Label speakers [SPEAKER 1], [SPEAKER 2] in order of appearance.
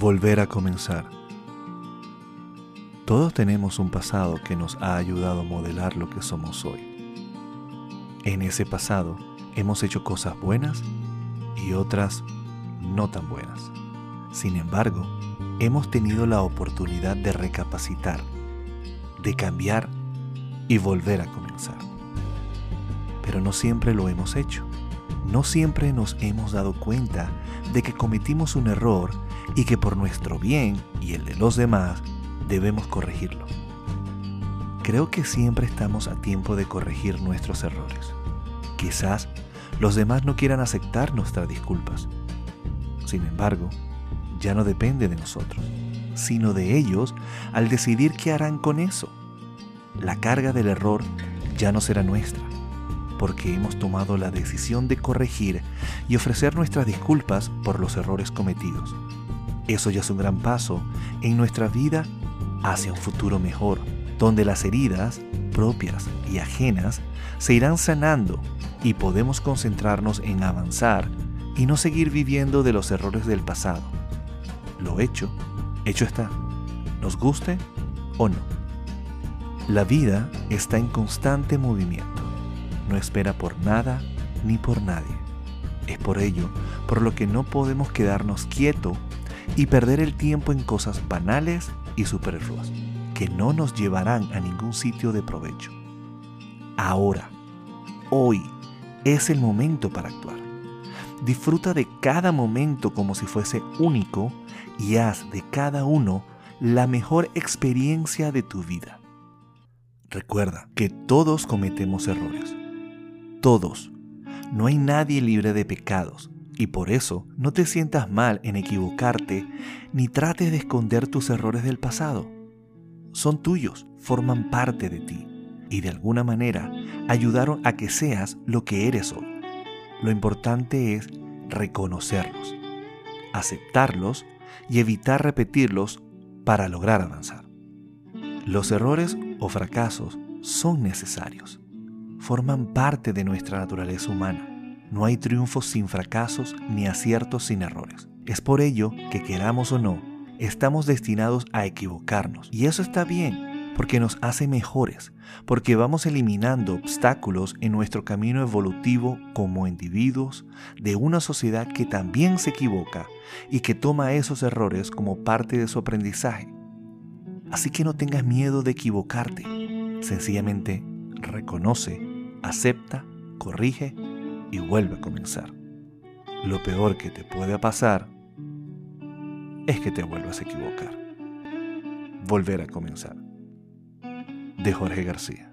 [SPEAKER 1] Volver a comenzar. Todos tenemos un pasado que nos ha ayudado a modelar lo que somos hoy. En ese pasado hemos hecho cosas buenas y otras no tan buenas. Sin embargo, hemos tenido la oportunidad de recapacitar, de cambiar y volver a comenzar. Pero no siempre lo hemos hecho. No siempre nos hemos dado cuenta de que cometimos un error y que por nuestro bien y el de los demás debemos corregirlo. Creo que siempre estamos a tiempo de corregir nuestros errores. Quizás los demás no quieran aceptar nuestras disculpas. Sin embargo, ya no depende de nosotros, sino de ellos al decidir qué harán con eso. La carga del error ya no será nuestra, porque hemos tomado la decisión de corregir y ofrecer nuestras disculpas por los errores cometidos. Eso ya es un gran paso en nuestra vida hacia un futuro mejor, donde las heridas propias y ajenas se irán sanando y podemos concentrarnos en avanzar y no seguir viviendo de los errores del pasado. Lo hecho, hecho está, nos guste o no. La vida está en constante movimiento no espera por nada ni por nadie. Es por ello por lo que no podemos quedarnos quietos y perder el tiempo en cosas banales y superfluas que no nos llevarán a ningún sitio de provecho. Ahora, hoy, es el momento para actuar. Disfruta de cada momento como si fuese único y haz de cada uno la mejor experiencia de tu vida. Recuerda que todos cometemos errores todos. No hay nadie libre de pecados, y por eso no te sientas mal en equivocarte ni trates de esconder tus errores del pasado. Son tuyos, forman parte de ti, y de alguna manera ayudaron a que seas lo que eres hoy. Lo importante es reconocerlos, aceptarlos y evitar repetirlos para lograr avanzar. Los errores o fracasos son necesarios forman parte de nuestra naturaleza humana. No hay triunfos sin fracasos ni aciertos sin errores. Es por ello que queramos o no, estamos destinados a equivocarnos. Y eso está bien, porque nos hace mejores, porque vamos eliminando obstáculos en nuestro camino evolutivo como individuos de una sociedad que también se equivoca y que toma esos errores como parte de su aprendizaje. Así que no tengas miedo de equivocarte, sencillamente reconoce acepta, corrige y vuelve a comenzar. Lo peor que te puede pasar es que te vuelvas a equivocar. Volver a comenzar. De Jorge García.